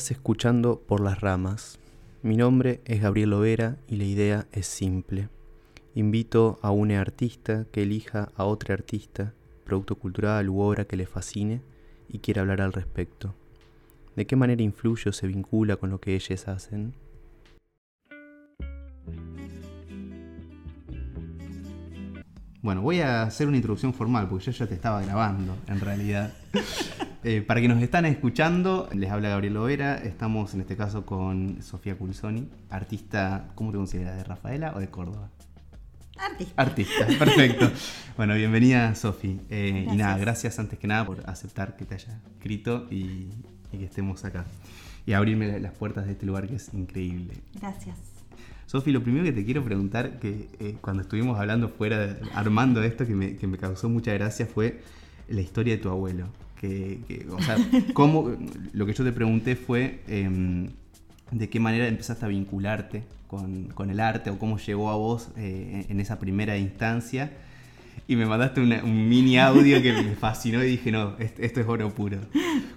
Estás escuchando Por las Ramas. Mi nombre es Gabriel Lovera y la idea es simple. Invito a una artista que elija a otra artista, producto cultural u obra que le fascine y quiera hablar al respecto. ¿De qué manera influye o se vincula con lo que ellas hacen? Bueno, voy a hacer una introducción formal porque yo ya te estaba grabando, en realidad. Eh, para que nos están escuchando, les habla Gabriel Lovera. Estamos en este caso con Sofía Culzoni, artista, ¿cómo te consideras? ¿De Rafaela o de Córdoba? Artista. Artista, perfecto. bueno, bienvenida Sofi. Eh, y nada, gracias antes que nada por aceptar que te haya escrito y, y que estemos acá. Y abrirme las puertas de este lugar que es increíble. Gracias. Sofi, lo primero que te quiero preguntar, que eh, cuando estuvimos hablando fuera, armando esto, que me, que me causó mucha gracia, fue la historia de tu abuelo. Que, que, o sea, cómo, lo que yo te pregunté fue em, de qué manera empezaste a vincularte con, con, el arte o cómo llegó a vos eh, en esa primera instancia. Y me mandaste una, un mini audio que me fascinó y dije, no, esto, esto es oro puro.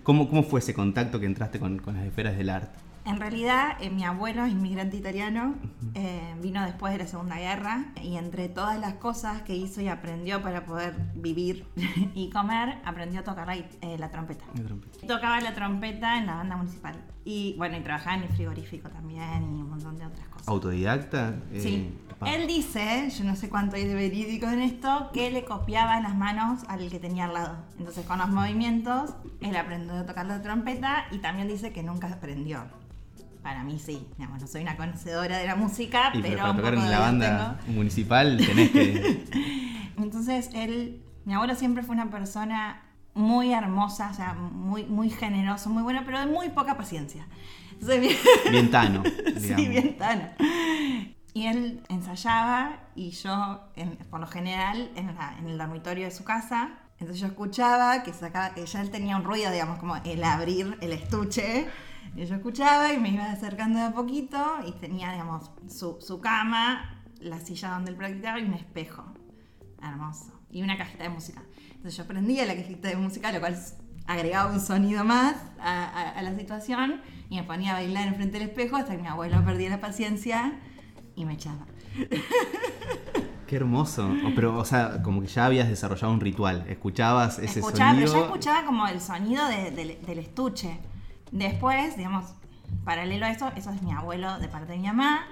¿Cómo, ¿Cómo, fue ese contacto que entraste con, con las esferas del arte? En realidad, eh, mi abuelo es inmigrante italiano, eh, vino después de la Segunda Guerra y entre todas las cosas que hizo y aprendió para poder vivir y comer, aprendió a tocar la, eh, la, trompeta. la, trompeta. Tocaba la trompeta en la banda municipal y bueno, y trabajaba en el frigorífico también y un montón de otras cosas. ¿Autodidacta? Sí. Él dice, yo no sé cuánto hay de verídico en esto, que le copiaba las manos al que tenía al lado. Entonces con los movimientos, él aprendió a tocar la trompeta y también dice que nunca aprendió para mí sí, digamos, no soy una conocedora de la música, pero, pero para tocar en la banda tengo. municipal tenés que... Entonces él, mi abuelo siempre fue una persona muy hermosa, o sea, muy, muy generoso, muy buena, pero de muy poca paciencia. Entonces, bien, bien tano. Sí, bien tano. Y él ensayaba y yo, en, por lo general, en, la, en, el dormitorio de su casa, entonces yo escuchaba que sacaba, que ya él tenía un ruido, digamos, como el abrir el estuche. Y yo escuchaba y me iba acercando de a poquito y tenía, digamos, su, su, cama, la silla donde él practicaba y un espejo. Hermoso. Y una cajita de música. Entonces yo prendía la cajita de música, lo cual agregaba un sonido más a, a, a la situación y me ponía a bailar enfrente del espejo hasta que mi abuelo perdía la paciencia y me echaba. Qué hermoso. Pero, o sea, como que ya habías desarrollado un ritual. Escuchabas ese escuchaba, sonido. Pero ya escuchaba como el sonido de, de, del estuche. Después, digamos, paralelo a eso, eso es mi abuelo de parte de mi mamá.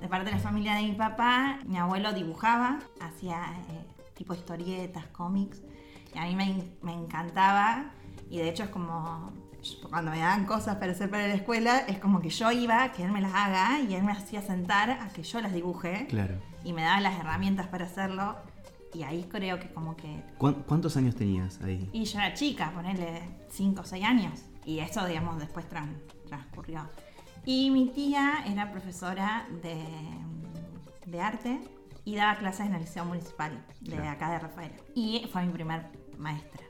De parte de la familia de mi papá, mi abuelo dibujaba, hacía eh, tipo historietas, cómics. Y a mí me, me, encantaba. Y de hecho es como, cuando me daban cosas para hacer para la escuela, es como que yo iba, que él me las haga, y él me hacía sentar a que yo las dibuje. Claro. Y me daba las herramientas para hacerlo. Y ahí creo que como que... ¿Cuántos años tenías ahí? Y yo era chica, ponerle 5 o 6 años. Y eso, digamos, después trans, transcurrió. Y mi tía era profesora de, de, arte y daba clases en el Liceo Municipal de claro. acá de Rafael. Y fue mi primer maestra.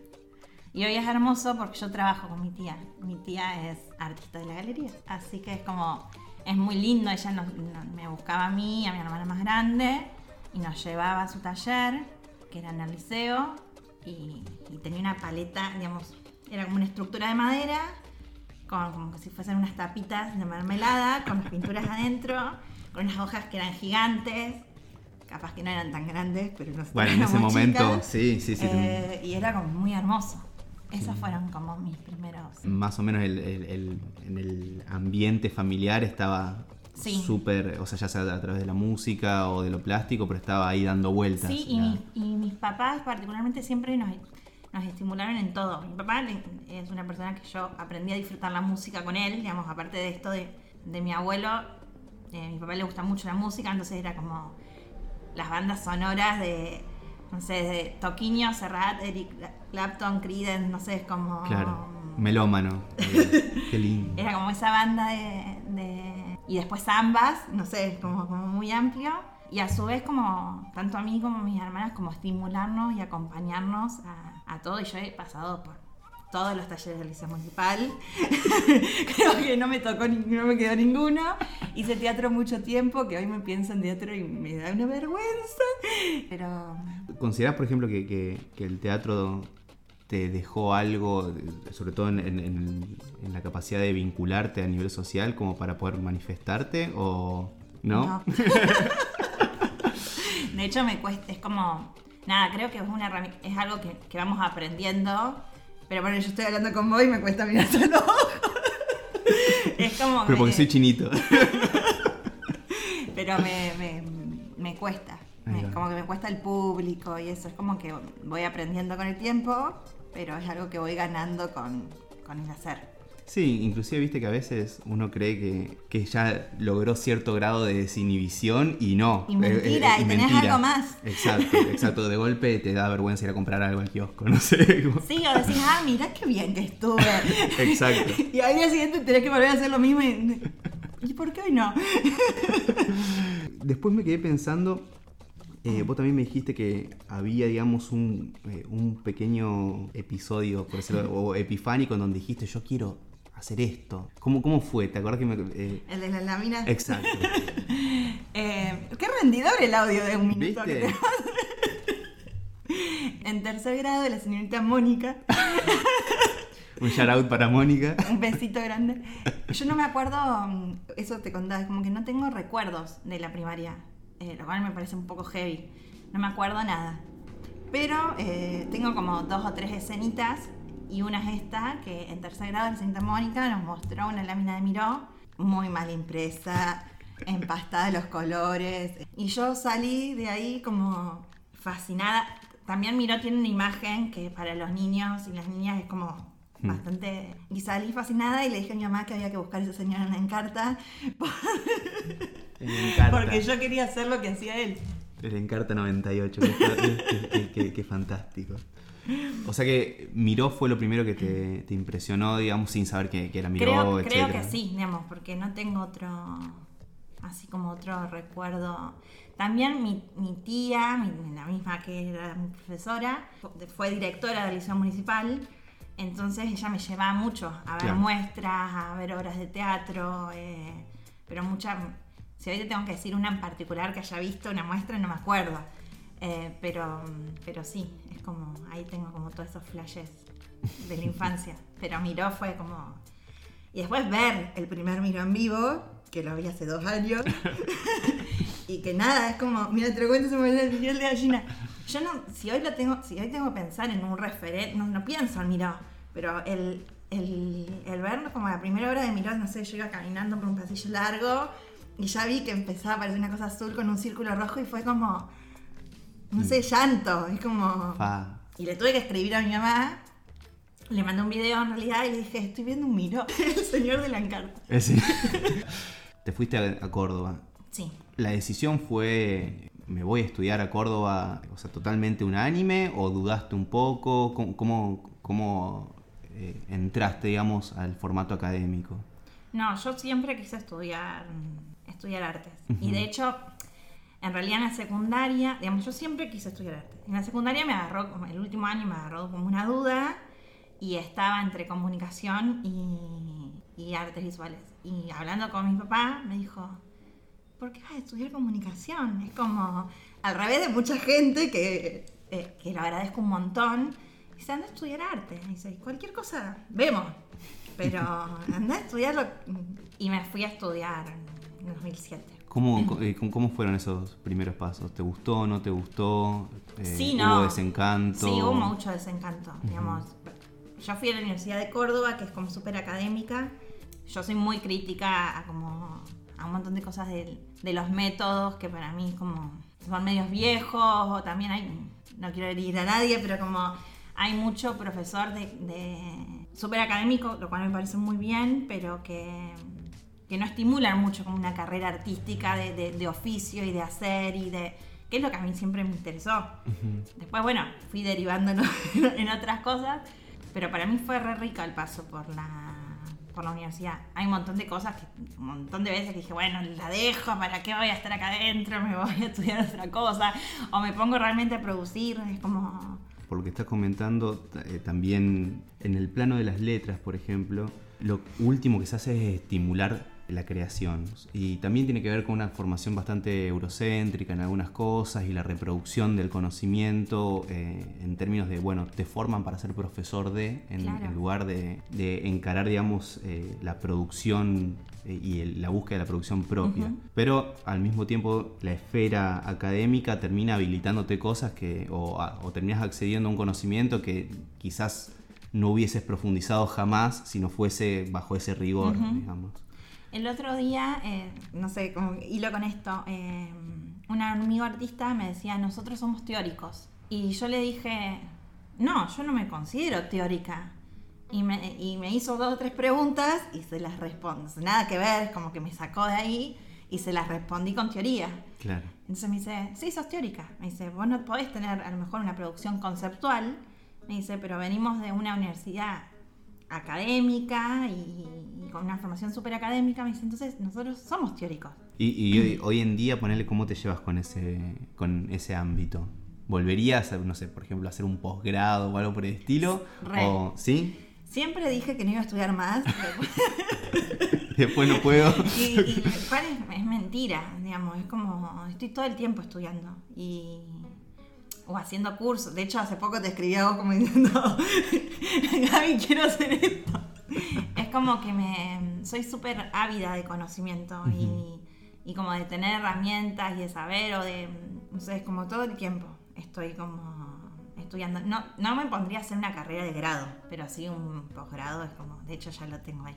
Y hoy es hermoso porque yo trabajo con mi tía. Mi tía es artista de la galería. Así que es como, es muy lindo. Ella nos, nos, me buscaba a mí, a mi hermana más grande, y nos llevaba a su taller, que era en el liceo, y, y tenía una paleta, digamos, era como una estructura de madera, con, como si fuesen unas tapitas de mermelada, con las pinturas adentro, con unas hojas que eran gigantes, capaz que no eran tan grandes, pero no Bueno, en ese momento, chicas, sí, sí, sí. Eh, y era como muy hermoso. Esos fueron como mis primeros. Más o menos el, el, el, en el ambiente familiar estaba súper, sí. o sea, ya sea a través de la música o de lo plástico, pero estaba ahí dando vueltas. Sí, y, mi, y mis papás particularmente siempre nos nos estimularon en todo. Mi papá es una persona que yo aprendí a disfrutar la música con él, digamos, aparte de esto de, de mi abuelo, eh, mi papá le gusta mucho la música, entonces era como las bandas sonoras de, no sé, de Toquinho, Serrat, Eric Clapton, Creedence, no sé, es como... Claro, melómano, qué lindo. Era como esa banda de, de... Y después ambas, no sé, es como, como muy amplio. Y a su vez como, tanto a mí como a mis hermanas, como estimularnos y acompañarnos a, a todo. Y yo he pasado por todos los talleres del liceo municipal. Creo que no me tocó, no me quedó ninguno. Hice teatro mucho tiempo, que hoy me pienso en teatro y me da una vergüenza. Pero... ¿Consideras, por ejemplo, que, que, que el teatro te dejó algo, sobre todo en, en- en la capacidad de vincularte a nivel social como para poder manifestarte o no? de hecho, me cuesta, es como, nada, creo que es una herramienta, es algo que, que vamos aprendiendo, pero bueno, yo estoy hablando con vos y me cuesta los ojos. Es como Pero porque que- soy chinito. pero me, me, me cuesta. Me- como que me cuesta el público y eso. Es como que voy aprendiendo con el tiempo, pero es algo que voy ganando con, con el hacer. Sí, inclusive viste que a veces uno cree que, que ya logró cierto grado de desinhibición y no. Y mentira, y tenés algo más. Exacto, exacto. De golpe te da vergüenza ir a comprar algo al kiosco, no sé. Sí, o decís, ah, mira qué bien que estuve. Exacto. Y al día siguiente tenés que volver a hacer lo mismo y... ¿Y por qué hoy no? Después me quedé pensando, eh, vos también me dijiste que había, digamos, un, eh, un pequeño episodio, por decirlo, o epifánico, en donde dijiste, yo quiero hacer esto. ¿Cómo, cómo fue? ¿Te acuerdas que me... eh, El de la lámina. exacto. Eh, qué rendidor el audio de un minuto que ¿Viste? te- En tercer grado la señorita Mónica. Un shout out para Mónica. Un besito grande. Yo no me acuerdo, mm, eso te contaba, es como que no tengo recuerdos de la primaria, eh, lo cual me parece un poco heavy. No me acuerdo nada. Pero tengo como dos o tres escenitas y una es esta, que en tercer grado la señorita Mónica nos mostró una lámina de Miró, muy mal impresa, empastada los colores. Y yo salí de ahí como fascinada. También Miró tiene una imagen que para los niños y las niñas es como Mm. bastante... Y salí fascinada y le dije a mi mamá que había que buscar a esa señora en Encarta El Encarta. porque yo quería hacer lo que hacía él. El Encarta 98. Qué, qué- qué- qué- qué fantástico. O sea que Miró fue lo primero que te, te impresionó, digamos, sin saber que, que era Miró, Creo, creo etcétera. que sí, digamos, porque no tengo otro, así como otro recuerdo. También mi, mi tía, mi- la misma que era mi profesora, fue- directora del liceo municipal, entonces ella me llevaba mucho a ver Claro. muestras, a ver obras de teatro, eh, pero muchas, si hoy te tengo que decir una en particular que haya visto una muestra, no me acuerdo. Eh, pero, pero sí, como, ahí tengo como todos esos flashes de la infancia. Pero Miró fue como... Y después ver el primer Miró en vivo, que lo vi hace dos años, y que nada, es como, mira, te lo cuento, se me viene el piel de gallina. Yo no, si hoy lo tengo, si hoy tengo que pensar en un referente, no, no pienso en Miró, pero el, el, el ver como la primera hora de Miró, no sé, yo iba caminando por un pasillo largo y ya vi que empezaba a aparecer una cosa azul con un círculo rojo y fue como, no sé, llanto, es como... Fa. Y le tuve que escribir a mi mamá. Le mandé un video en realidad y le dije, estoy viendo un miro, el señor de la encarta. Ese. Te fuiste a, a Córdoba. Sí. ¿La decisión fue, me voy a estudiar a Córdoba, o sea, totalmente unánime o dudaste un poco? ¿Cómo, cómo, cómo, eh, entraste, digamos, al formato académico? No, yo siempre quise estudiar, estudiar artes. Y de hecho, en realidad en la secundaria, digamos, yo siempre quise estudiar arte. En la secundaria me agarró, el último año me agarró como una duda y estaba entre comunicación y, y artes visuales. Y hablando con mi papá, me dijo, ¿por qué vas a estudiar comunicación? Es como al revés de mucha gente que, eh, que lo agradezco un montón. Dice, anda a estudiar arte. Dice, cualquier cosa, vemos. Pero anda a estudiarlo. Y me fui a estudiar en 2007. ¿Cómo, co- eh, cómo- fueron esos primeros pasos? ¿Te gustó, no te gustó? Eh, Sí, no. ¿Hubo desencanto? Sí, hubo mucho desencanto, digamos. Yo fui a la Universidad de Córdoba, que es como súper académica. Yo soy muy crítica a como a un montón de cosas de, los métodos que para mí como son medios viejos o también hay, no quiero herir a nadie, pero como hay mucho profesor de, de súper académico, lo cual me parece muy bien, pero que, que no estimulan mucho como una carrera artística de, de- de oficio y de hacer y de... que es lo que a mí siempre me interesó. Después, bueno, fui derivando en, otras cosas, pero para mí fue re rico el paso por la, por la universidad. Hay un montón de cosas, que, un montón de veces que dije, bueno, la dejo, ¿para qué voy a estar acá adentro? Me voy a estudiar otra cosa, o me pongo realmente a producir, es como... Por lo que estás comentando, eh, también en el plano de las letras, por ejemplo, lo último que se hace es estimular la creación. Y también tiene que ver con una formación bastante eurocéntrica en algunas cosas y la reproducción del conocimiento eh, en términos de, bueno, te forman para ser profesor de, en, lugar de, encarar, digamos, eh, la producción eh, y la búsqueda de la producción propia. Pero al mismo tiempo la esfera académica termina habilitándote cosas que, o, o terminas accediendo a un conocimiento que quizás no hubieses profundizado jamás si no fuese bajo ese rigor, digamos. El otro día, eh, no sé, como hilo con esto, eh, un amigo artista me decía, nosotros somos teóricos. Y yo le dije, no, yo no me considero teórica. Y me, y me hizo dos o tres preguntas y se las respondo. Nada que ver, como que me sacó de ahí y se las respondí con teoría. Claro. Entonces me dice, sí, sos teórica. Me dice, vos no podés tener a lo mejor una producción conceptual, me dice, pero venimos de una universidad académica y, con una formación súper académica. Me dice, entonces nosotros somos teóricos. Y, hoy, en día, ponerle cómo te llevas con ese, con ese ámbito. ¿Volverías, a, no sé, por ejemplo, a hacer un posgrado o algo por el estilo? O, ¿Sí? Siempre dije que no iba a estudiar más. Después no puedo. y, es mentira, digamos. Es como, estoy todo el tiempo estudiando. Y o haciendo cursos. De hecho, hace poco te escribí algo como diciendo, Gaby, quiero hacer esto. Es como que me soy súper ávida de conocimiento y, y, como de tener herramientas y de saber o de, no sé, es como todo el tiempo estoy como estudiando. No, no me pondría a hacer una carrera de grado, pero sí un posgrado es como, de hecho ya lo tengo ahí.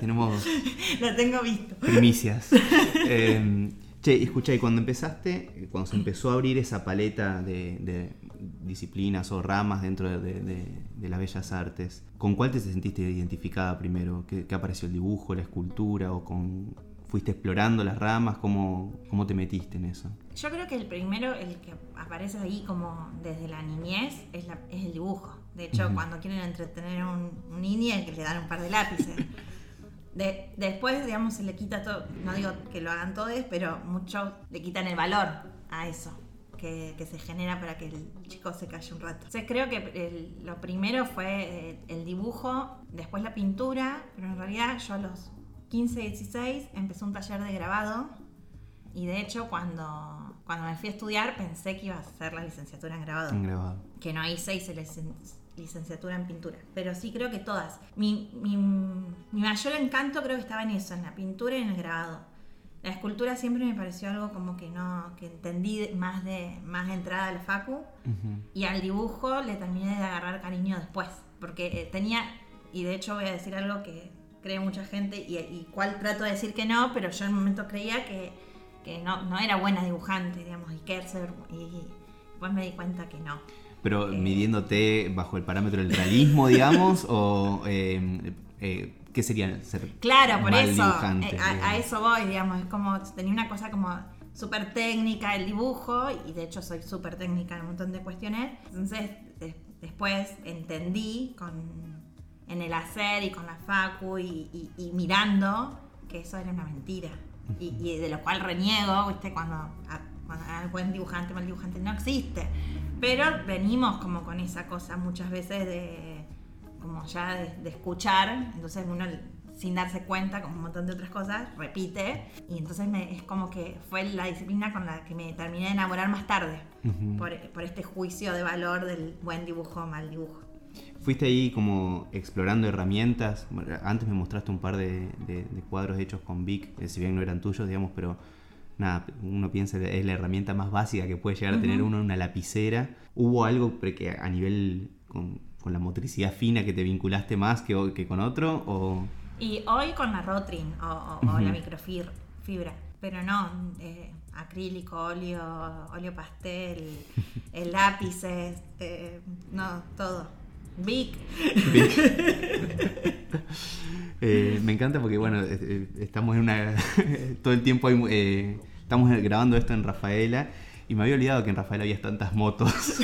Tenemos... lo tengo visto. Primicias. Eh, Che, escucha, y cuando empezaste, cuando se empezó a abrir esa paleta de, disciplinas o ramas dentro de, las bellas artes, ¿con cuál te sentiste identificada primero? ¿Qué, apareció el dibujo, la escultura o con fuiste explorando las ramas? ¿Cómo, ¿Cómo te metiste en eso? Yo creo que el primero, el que aparece ahí como desde la niñez, es, el dibujo. De hecho, cuando quieren entretener a un, un niño, que le dan un par de lápices. después, digamos, se le quita todo, no digo que lo hagan todos, pero muchos le quitan el valor a eso que, se genera para que el chico se calle un rato. Entonces creo que lo primero fue eh, el dibujo, después la pintura, pero en realidad yo a los 15, 16 empecé un taller de grabado y de hecho cuando, cuando me fui a estudiar pensé que iba a hacer la licenciatura en grabado. En grabado. Que no hice, hice licenciatura en pintura. Pero sí creo que todas. Mi, mayor encanto creo que estaba en eso, en la pintura y en el grabado. La escultura siempre me pareció algo como que no, que entendí más de más entrada al facu y al dibujo le terminé de agarrar cariño después, porque eh, tenía, y de hecho voy a decir algo que cree mucha gente y, y cual trato de decir que no, pero yo en un momento creía que, que no, no era buena dibujante, digamos, y que y después me di cuenta que no. Pero eh, midiéndote bajo el parámetro del realismo, digamos, o eh, eh, ¿qué sería ser Claro, por eso, a, eso voy, digamos, es como, tenía una cosa como súper técnica el dibujo, y de hecho soy súper técnica en un montón de cuestiones, entonces después entendí con, en el hacer y con la facu y, mirando que eso era una mentira, y, de lo cual reniego, ¿viste? Cuando, cuando el buen dibujante, mal dibujante, no existe. Pero venimos como con esa cosa muchas veces de, como ya de, escuchar, entonces uno sin darse cuenta, como un montón de otras cosas, repite. Y entonces es como que fue la disciplina con la que me terminé de enamorar más tarde, por, este juicio de valor del buen dibujo o mal dibujo. Fuiste ahí como explorando herramientas. Antes me mostraste un par de, de cuadros hechos con Vic, si bien no eran tuyos, digamos, pero nada, uno piensa que es la herramienta más básica que puede llegar a tener uno, una lapicera. ¿Hubo algo que a nivel con, la motricidad fina que te vinculaste más que, que con otro? O... Y hoy con la Rotring o, la microfibra, pero no, eh, acrílico, óleo, óleo pastel, el lápices, eh, no, todo. Big. Eh, me encanta porque, bueno, estamos en una. todo el tiempo estamos grabando esto en Rafaela y me había olvidado que en Rafaela había tantas motos.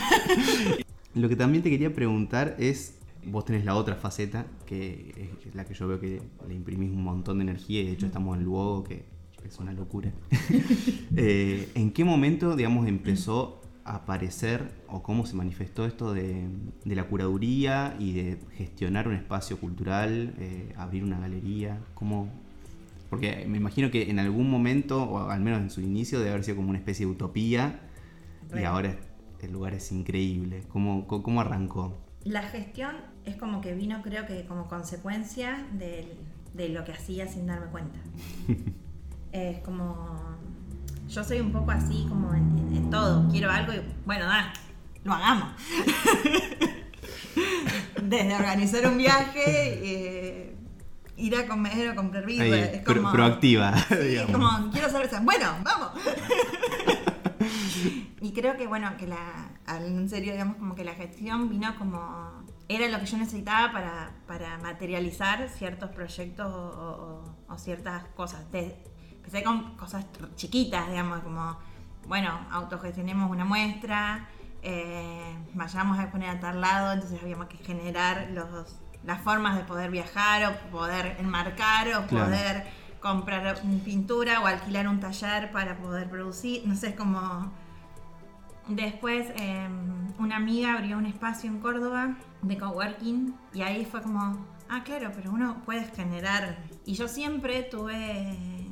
Lo que también te quería preguntar es. Vos tenés la otra faceta, que es la que yo veo que le imprimís un montón de energía y de hecho estamos en Luego, que es una locura. Eh, ¿En qué momento, digamos, empezó aparecer o cómo se manifestó esto de, la curaduría y de gestionar un espacio cultural, eh, abrir una galería? ¿Cómo, porque me imagino que en algún momento, o al menos en su inicio, debe haber sido como una especie de utopía y ahora el lugar es increíble. ¿Cómo, ¿Cómo arrancó? La gestión es como que vino creo que como consecuencia de lo que hacía sin darme cuenta. es como yo soy un poco así como en, todo. Quiero algo y bueno, da, lo hagamos. Desde organizar un viaje, eh, ir a comer o comprar vidrio. es como, proactiva. Es como, quiero cerveza. Bueno, vamos. y creo que, bueno, que la, en serio, digamos, como que la gestión vino como. Era lo que yo necesitaba para, materializar ciertos proyectos o, ciertas cosas. De, empecé con cosas chiquitas, digamos, como, bueno, autogestionemos una muestra, eh, vayamos a exponer a tal lado, entonces habíamos que generar los, las formas de poder viajar o poder enmarcar o poder comprar pintura o alquilar un taller para poder producir, no sé, es como... Después em, una amiga abrió un espacio en Córdoba de coworking y ahí fue como, ah, claro, pero uno puede generar. Y yo siempre tuve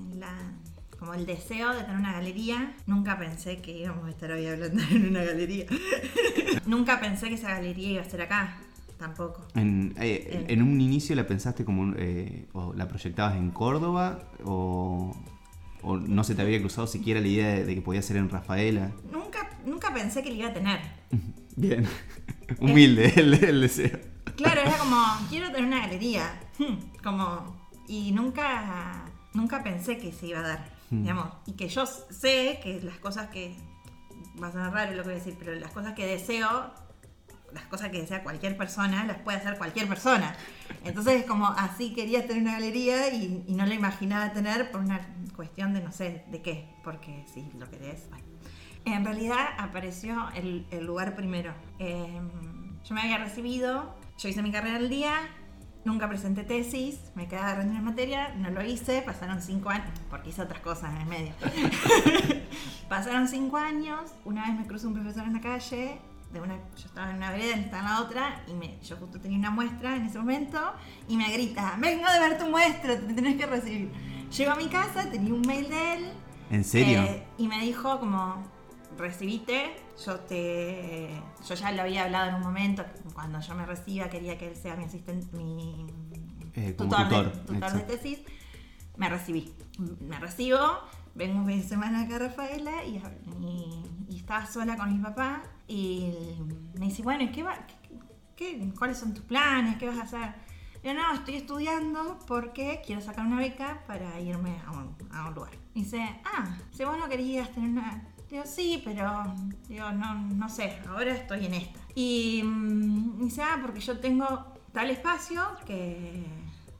como el deseo de tener una galería. Nunca pensé que íbamos a estar hoy hablando en una galería. Nunca pensé que esa galería iba a estar acá. Tampoco. En, eh, en un inicio la pensaste como, eh, o la proyectabas en Córdoba, o, o, no se te había cruzado siquiera la idea de, que podía ser en Rafaela. Nunca, nunca pensé que la iba a tener. Bien, humilde el, el, deseo. Claro, era como, quiero tener una galería. Hmm, como, y nunca, nunca pensé que se iba a dar. Hmm. Digamos, y que yo sé que las cosas que, va a sonar raro lo que voy a decir, pero las cosas que deseo, las cosas que desea cualquier persona, las puede hacer cualquier persona. Entonces es como así quería tener una galería y, no la imaginaba tener por una cuestión de no sé de qué, porque si lo querés. Bueno. En realidad apareció el, lugar primero. Em, yo me había recibido, yo hice mi carrera al día, Nunca presenté tesis, me quedaba rendir en materia, no lo hice, pasaron cinco años, porque hice otras cosas en el medio. pasaron cinco años, una vez me cruzó un profesor en la calle, de una, yo estaba en una vereda, él estaba en la otra, y me, yo justo tenía una muestra en ese momento, y me grita, vengo de ver tu muestra, te tenés que recibir. Llego a mi casa, tenía un mail de él. ¿En serio? Eh, y me dijo como, recibite, yo te yo ya lo había hablado en un momento, cuando yo me reciba quería que él sea mi asistente, mi eh, tutor, de, tesis, me recibí. Me recibo, vengo un fin de semana acá a Rafaela y, estaba sola con mi papá y me dice, bueno, ¿y qué va, qué, cuáles son tus planes? ¿Qué vas a hacer? Yo no, estoy estudiando porque quiero sacar una beca para irme a un, a un lugar. Y dice, ah, si vos no querías tener una Digo, sí, pero digo, no, no sé, ahora estoy en esta. Y mm, dice, ah, porque yo tengo tal espacio que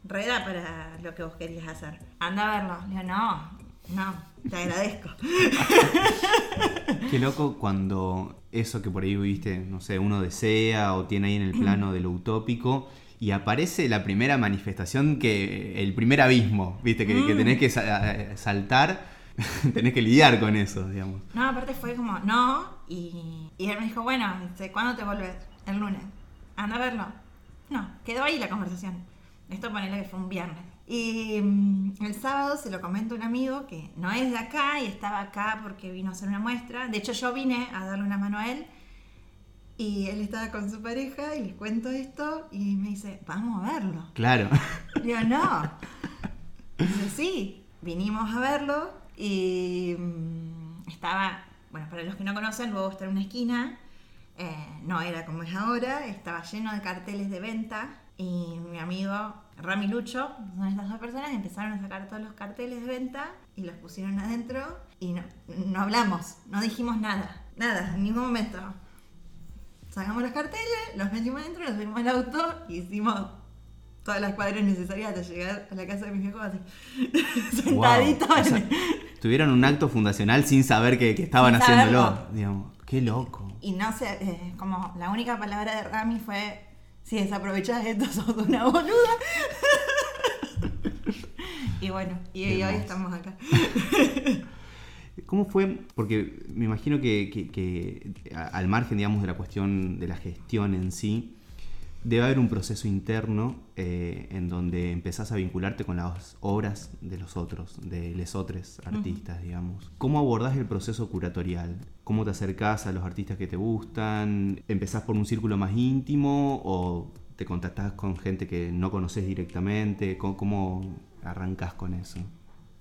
reda para lo que vos querías hacer. Anda a verlo. Digo, no, no, te agradezco. Qué loco cuando eso que por ahí viste, no sé, uno desea o tiene ahí en el plano de lo utópico y aparece la primera manifestación que, el primer abismo, viste, que, que mm. tenés que saltar tenés que lidiar con eso, digamos. No, aparte fue como, no, y, y él me dijo, bueno, ¿cuándo te volvés? El lunes. Anda a verlo. No, quedó ahí la conversación. Esto ponele que fue un viernes. Y mm, el sábado se lo comento a un amigo que no es de acá y estaba acá porque vino a hacer una muestra. De hecho, yo vine a darle una mano a él y él estaba con su pareja y les cuento esto y me dice, vamos a verlo. Claro. Digo, no. Dice, sí, vinimos a verlo y mm, estaba, bueno, para los que no conocen, luego está en una esquina, eh, no era como es ahora, estaba lleno de carteles de venta y mi amigo Rami Lucho, son estas dos personas, empezaron a sacar todos los carteles de venta y los pusieron adentro y no, no hablamos, no dijimos nada, nada, en ningún momento. Sacamos los carteles, los metimos adentro, nos subimos al auto y hicimos todas las cuadras necesarias hasta llegar a la casa de mis viejos así, sentaditos. Tuvieron un acto fundacional sin saber que, estaban haciéndolo. Digamos, qué loco. Y no sé, eh, como la única palabra de Rami fue, si desaprovechás esto sos una boluda. y bueno, y, hoy estamos acá. ¿Cómo fue? Porque me imagino que, que- al margen, digamos, de la cuestión de la gestión en sí, debe haber un proceso interno eh, en donde empezás a vincularte con las obras de los otros, de los otros artistas, digamos. ¿Cómo abordás el proceso curatorial? ¿Cómo te acercás a los artistas que te gustan? ¿Empezás por un círculo más íntimo o te contactás con gente que no conoces directamente? ¿Cómo, cómo arrancás con eso?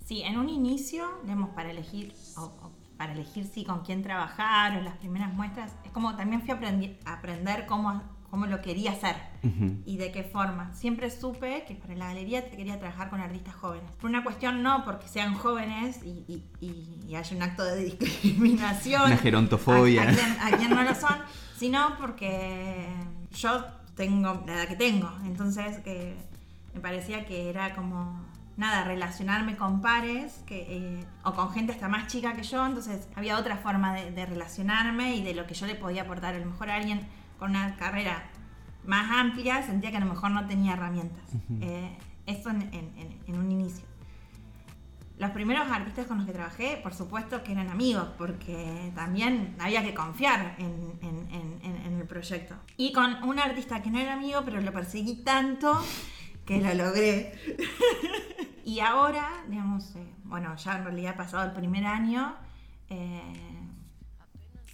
Sí, en un inicio, digamos, para elegir, o, o para elegir sí con quién trabajar o las primeras muestras, es como también fui a aprender cómo, cómo lo quería hacer Ujú. y de qué forma. Siempre supe que para la galería quería trabajar con artistas jóvenes. Por una cuestión no porque sean jóvenes y, y- y- y haya un acto de discriminación. Una gerontofobia. A, a quien, a quien no lo son, sino porque yo tengo la edad que tengo. Entonces que me parecía que era como nada, relacionarme con pares que, eh, o con gente hasta más chica que yo, entonces había otra forma de, de relacionarme y de lo que yo le podía aportar. A lo mejor a alguien con una carrera más amplia sentía que a lo mejor no tenía herramientas. Eh, eso en, en- en- en un inicio. Los primeros artistas con los que trabajé, por supuesto que eran amigos, porque también había que confiar en el proyecto. Y con un artista que no era amigo, pero lo perseguí tanto que lo logré. y ahora, digamos, eh, bueno, ya en realidad ha pasado el primer año, eh,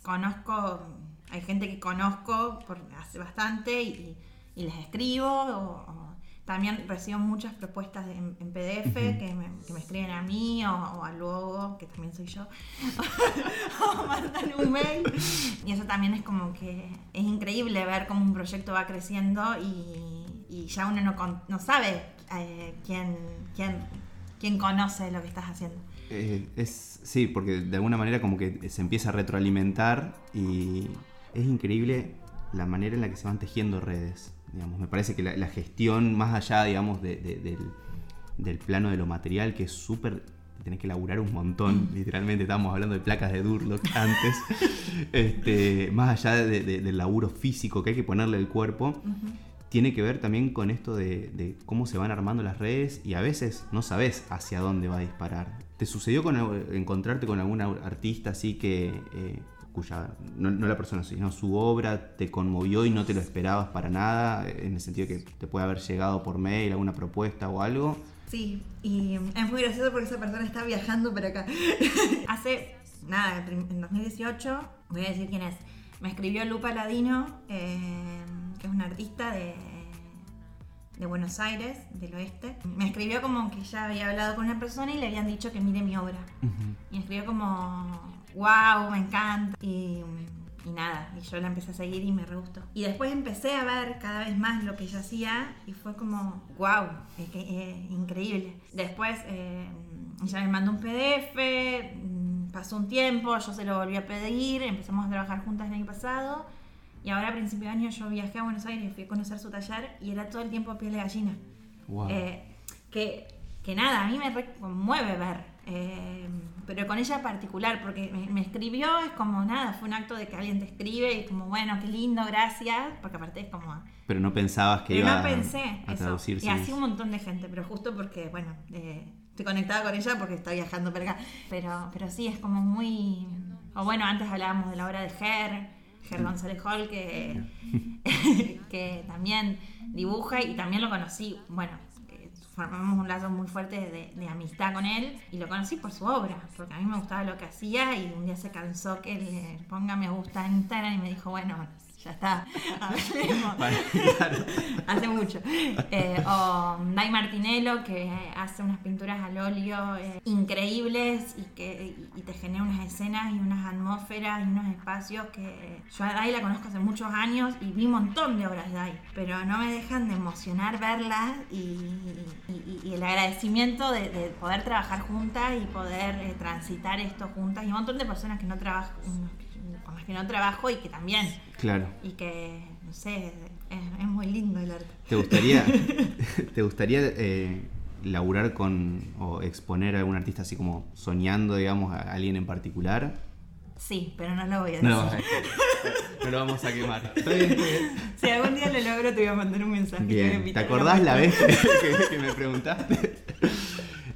conozco, hay gente que conozco por hace bastante y, y les escribo o- o también recibo muchas propuestas de- en, en PDF que, me, que me escriben a mí o, o a Luego, que también soy yo, o mandan un mail. Y eso también es como que es increíble ver cómo un proyecto va creciendo y, y ya uno no, no sabe eh, quién, quién, quién conoce lo que estás haciendo. Eh, es, sí, porque de alguna manera como que se empieza a retroalimentar y es increíble la manera en la que se van tejiendo redes. Digamos. Me parece que la, la gestión más allá, digamos, de- de- del, del plano de lo material, que es súper... Tenés que laburar un montón, literalmente estábamos hablando de placas de Durlock antes, este, más allá de- de- del laburo físico que hay que ponerle el cuerpo, tiene que ver también con esto de, cómo se van armando las redes y a veces no sabes hacia dónde va a disparar. ¿Te sucedió con, al- encontrarte con alguna artista así que, eh, cuya, no, no la persona, sino su obra te conmovió y no te lo esperabas para nada, en el sentido que te puede haber llegado por mail alguna propuesta o algo? Sí, y es muy gracioso porque esa persona está viajando para acá. Hace, nada, en 2018, voy a decir quién es, me escribió Lupa Ladino, eh, que es una artista de, de Buenos Aires, del oeste. Me escribió como que ya había hablado con una persona y le habían dicho que mire mi obra. Y me escribió como, wow, me encanta. Y, y nada, y yo la empecé a seguir y me re gustó. Y después empecé a ver cada vez más lo que ella hacía y fue como, wow, es que, increíble. Después eh, ella me mandó un PDF, mm, pasó un tiempo, yo se lo volví a pedir, empezamos a trabajar juntas el año pasado. Y ahora a principio de año yo viajé a Buenos Aires fui a conocer su taller y era todo el tiempo piel de gallina. Wow. Eh, que, que nada, a mí me re- conmueve ver, eh, pero con ella en particular, porque me, me escribió, es como nada, fue un acto de que alguien te escribe y es como, bueno, qué lindo, gracias, porque aparte es como... Pero no pensabas que iba no pensé a eso. traducirse. Y así un montón de gente, pero justo porque, bueno, eh, estoy conectada con ella porque está viajando para acá. Pero, pero sí, es como muy... O bueno, antes hablábamos de la obra de Ger, Ger González Hall, que, que también dibuja y también lo conocí, bueno, formamos un lazo muy fuerte de, de amistad con él y lo conocí por su obra, porque a mí me gustaba lo que hacía y un día se cansó que le ponga me gusta en Instagram y me dijo, bueno, ya está, hablemos. Vale, claro. Hace mucho. Eh, o Dai Martinello, que hace unas pinturas al óleo eh, increíbles y que y, te genera unas escenas y unas atmósferas y unos espacios que yo a Dai la conozco hace muchos años y vi un montón de obras de Dai, pero no me dejan de emocionar verlas y, y- y el agradecimiento de, de poder trabajar juntas y poder eh, transitar esto juntas y un montón de personas que no trabajan las que no trabajo y que también Claro. y que, no sé, es, es muy lindo el arte. ¿Te gustaría, te gustaría eh, laburar con o exponer a algún artista así como soñando, digamos, a alguien en particular? Sí, pero no lo voy a decir. No, no lo vamos a quemar. Está bien, bien. Si algún día lo logro, te voy a mandar un mensaje. Bien, ¿te acordás la vez que me preguntaste?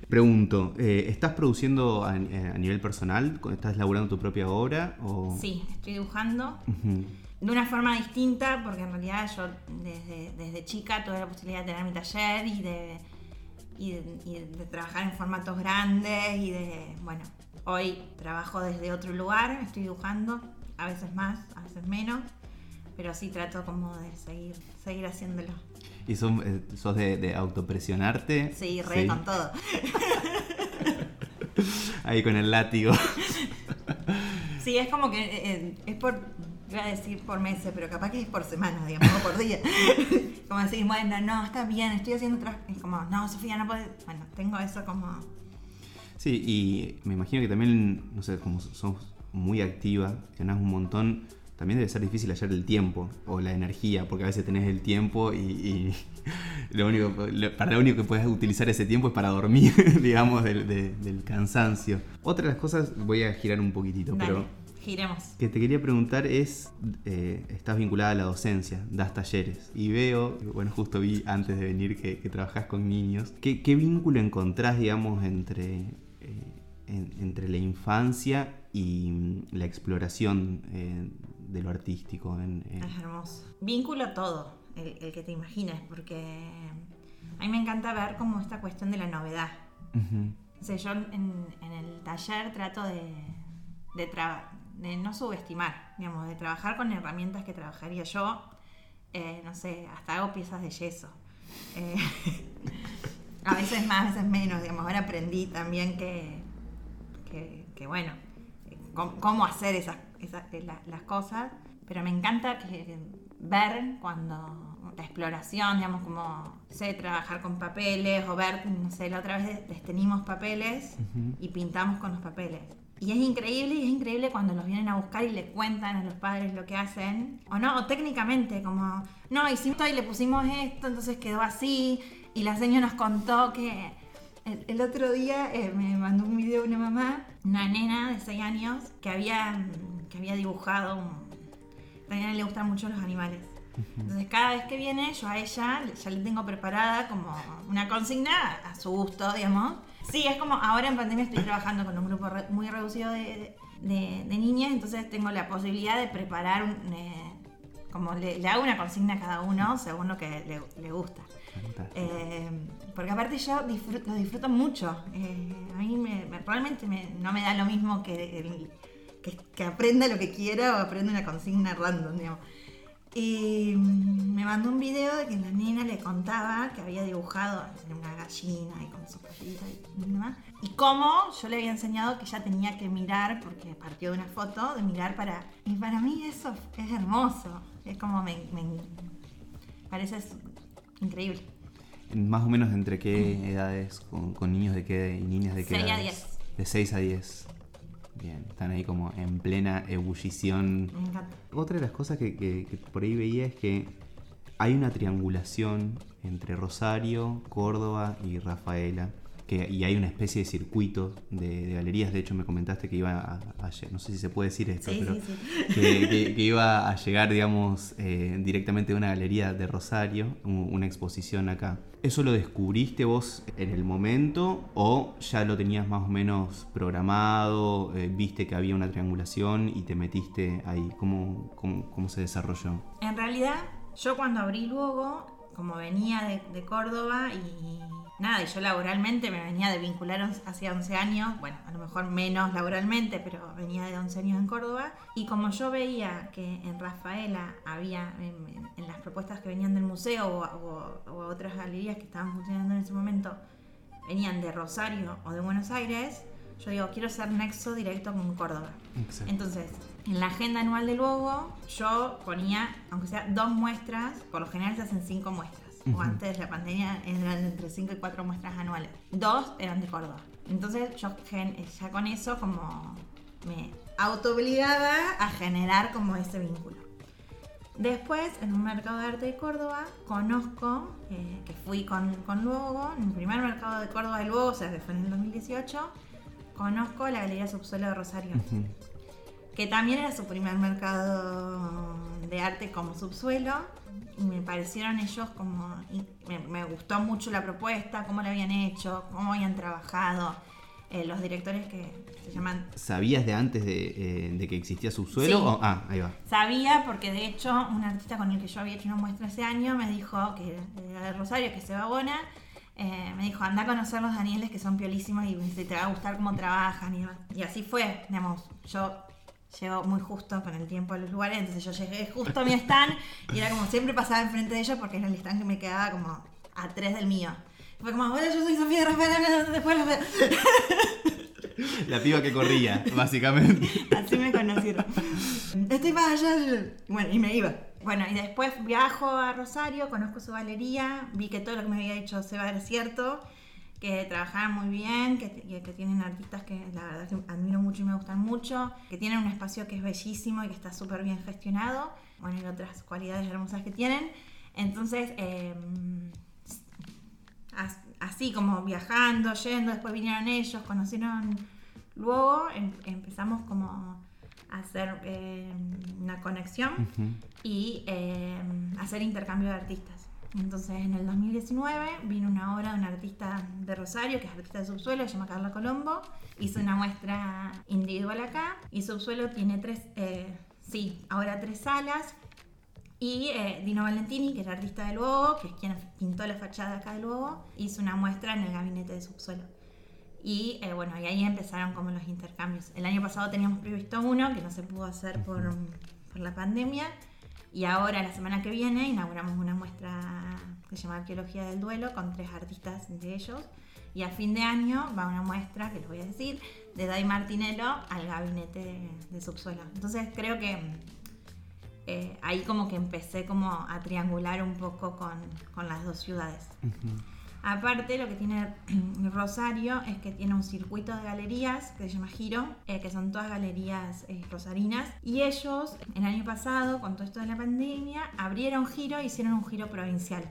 Pregunto, eh, ¿estás produciendo a, eh, a nivel personal? ¿Estás elaborando tu propia obra? O... Sí, estoy dibujando. De una forma distinta, porque en realidad yo desde, desde chica tuve la posibilidad de tener mi taller y de, y de, y de trabajar en formatos grandes y de, bueno, hoy trabajo desde otro lugar, estoy dibujando, a veces más, a veces menos, pero sí trato como de seguir, seguir haciéndolo. ¿Y son- eh, sos de, de autopresionarte? Sí, re con todo. Ahí con el látigo. Sí, es como que eh, eh, es por, iba a decir por meses, pero capaz que es por semana, digamos, o por día. como decir, bueno, no, está bien, estoy haciendo otra... Es como, no, Sofía, no puedes... Bueno, tengo eso como... Sí, y me imagino que también, no sé, como sos muy activa, tenés un montón, también debe ser difícil hallar el tiempo o la energía, porque a veces tenés el tiempo y, y lo único, lo- para lo único que puedes utilizar ese tiempo es para dormir, digamos, del, de- del cansancio. Otra de las cosas, voy a girar un poquitito, Dale, pero giremos. que te quería preguntar es, eh, estás vinculada a la docencia, das talleres y veo, bueno, justo vi antes de venir que, que trabajás con niños, ¿qué, qué vínculo encontrás, digamos, entre, eh, en- entre la infancia y la exploración eh, de lo artístico? En, en- Es hermoso. Vínculo todo, el, el que te imagines, porque a mí me encanta ver como esta cuestión de la novedad. O sea, yo en, en el taller trato de, de, no subestimar, digamos, de trabajar con herramientas que trabajaría yo. Eh, no sé, hasta hago piezas de yeso. Eh, a veces más, a veces menos, digamos. Ahora aprendí también que, que, que, bueno, eh, cómo, cómo hacer esas, esas- eh, la- las cosas, pero me encanta que, ver cuando la exploración, digamos, como sé trabajar con papeles o ver, no sé, la otra vez destenimos papeles y pintamos con los papeles. Y es increíble, y es increíble cuando los vienen a buscar y le cuentan a los padres lo que hacen. O no, o técnicamente, como, no, hicimos esto y le pusimos esto, entonces quedó así. Y la señora nos contó que el, el otro día eh, me mandó un video una mamá, una nena de 6 años, que había, que había dibujado un... A la nena le gustan mucho los animales. Entonces cada vez que viene yo a ella ya le tengo preparada como una consigna a su gusto, digamos. Sí, es como ahora en pandemia estoy trabajando con un grupo re- muy reducido de, de- de niñas, entonces tengo la posibilidad de preparar, un, eh, como le, le hago una consigna a cada uno según lo que le, le gusta. Eh, porque aparte yo disfruto, lo disfruto mucho. Eh, a mí me, me- realmente me- no me da lo mismo que, el- que, que aprenda lo que quiera o aprenda una consigna random, digamos. Y mm, me mandó un video de que la nena le contaba que había dibujado una gallina y con su patita y demás. Y cómo yo le había enseñado que ella tenía que mirar, porque partió de una foto, de mirar para... Y para mí eso es hermoso. Es como me, me parece increíble. Más o menos entre qué edades, con, con niños de qué y niñas de qué Seis a edades? diez. De 6 a 10. Bien, están ahí como en plena ebullición Me encanta. Otra de las cosas que, que- que por ahí veía es que hay una triangulación entre Rosario, Córdoba y Rafaela. Que, y hay una especie de circuito de, de galerías. De hecho, me comentaste que iba a, a No sé si se puede decir esto, Sí, pero sí, sí. Que, que- que iba a llegar, digamos, eh, directamente de una galería de Rosario, un- una exposición acá. ¿Eso lo descubriste vos en el momento o ya lo tenías más o menos programado? eh, ¿Viste que había una triangulación y te metiste ahí? ¿Cómo, cómo, cómo se desarrolló? En realidad, yo cuando abrí luego, como venía de, de Córdoba y nada, y yo laboralmente me venía de vincular hace 11 años, bueno, a lo mejor menos laboralmente, pero venía de 11 años en Córdoba, y como yo veía que en Rafaela había, en, en- en las propuestas que venían del museo o, o- o otras galerías que estaban funcionando en ese momento, venían de Rosario o de Buenos Aires, yo digo, quiero ser nexo directo con Córdoba. Exacto. Entonces, en la agenda anual del Luego, yo ponía, aunque sea dos muestras, por lo general se hacen cinco muestras. O antes de la pandemia eran entre cinco y cuatro muestras anuales. Dos eran de Córdoba. Entonces, yo gen- ya con eso como me autoobligaba a generar como ese vínculo. Después, en un mercado de arte de Córdoba, conozco, eh, que fui con, con Luego, en el primer mercado de Córdoba de Luego, o sea, que fue en el 2018, conozco la Galería Subsuelo de Rosario. Que también era su primer mercado de arte como subsuelo. Y me parecieron ellos como. Me, me gustó mucho la propuesta, cómo la habían hecho, cómo habían trabajado. Eh, los directores que se llaman... ¿Sabías de antes de, eh, que existía subsuelo? Sí. ah, ahí va. Sabía porque de hecho un artista con el que yo había hecho una muestra ese año me dijo que era de Rosario, que se va Bona, eh, me dijo, anda a conocer los Danieles que son piolísimos y te va a gustar cómo trabajan. Y, y así fue, digamos, yo llego muy justo con el tiempo a los lugares, entonces yo llegué justo a mi stand y era como siempre pasaba enfrente de ellos porque era el stand que me quedaba como a tres del mío. Fue como, hola, yo soy Sofía Rafael, después los veo. La piba que corría, básicamente. Así me conocieron. Estoy más allá. Bueno, y me iba. Bueno, y después viajo a Rosario, conozco su galería, vi que todo lo que me había dicho Seba era cierto, que trabajaban muy bien, que, que tienen artistas que la verdad que admiro mucho y me gustan mucho, que tienen un espacio que es bellísimo y que está súper bien gestionado, bueno, y otras cualidades hermosas que tienen. Entonces, eh, así como viajando, yendo, después vinieron ellos, conocieron, luego em, empezamos como a hacer eh, una conexión y eh, hacer intercambio de artistas. Entonces en el 2019 vino una obra de un artista de Rosario, que es artista de subsuelo, se llama Carla Colombo, hizo una muestra individual acá y subsuelo tiene tres, eh, sí, ahora tres salas, y eh, Dino Valentini, que es artista del Luogo, que es quien pintó la fachada acá del Luogo, hizo una muestra en el gabinete de subsuelo. Y eh, bueno, y ahí empezaron como los intercambios. El año pasado teníamos previsto uno, que no se pudo hacer por, por la pandemia. Y ahora, la semana que viene, inauguramos una muestra que se llama Arqueología del Duelo, con tres artistas de ellos. Y a fin de año va una muestra, que les voy a decir, de Dai Martinello al gabinete de, subsuelo. Entonces creo que eh, ahí como que empecé como a triangular un poco con, las dos ciudades. Aparte, lo que tiene Rosario es que tiene un circuito de galerías que se llama Giro, eh, que son todas galerías eh, rosarinas. Y ellos, el año pasado, con todo esto de la pandemia, abrieron Giro e hicieron un giro provincial.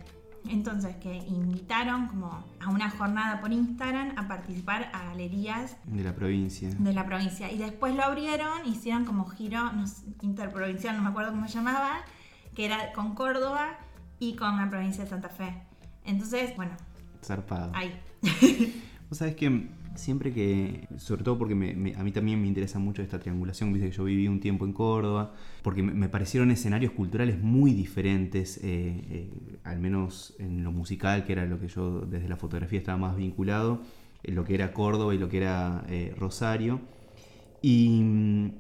Entonces, que invitaron como a una jornada por Instagram a participar a galerías de la provincia. De la provincia. Y después lo abrieron, hicieron como giro interprovincial, no me acuerdo cómo se llamaba, que era con Córdoba y con la provincia de Santa Fe. Entonces, bueno. Zarpado. Ahí. Vos sabés que siempre que, sobre todo porque a mí también me interesa mucho esta triangulación, viste que yo viví un tiempo en Córdoba, porque me, parecieron escenarios culturales muy diferentes, eh, eh, al menos en lo musical, que era lo que yo desde la fotografía estaba más vinculado, en lo que era Córdoba y lo que era eh, Rosario. Y mm,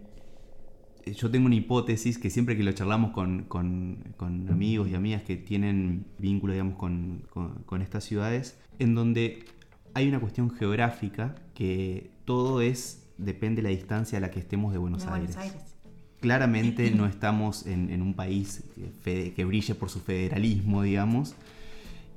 yo tengo una hipótesis que siempre que lo charlamos con, con, amigos y amigas que tienen vínculo, digamos, con, con estas ciudades, en donde hay una cuestión geográfica que todo es, depende de la distancia a la que estemos de Buenos, Aires. Claramente no estamos en, un país que, brille por su federalismo, digamos.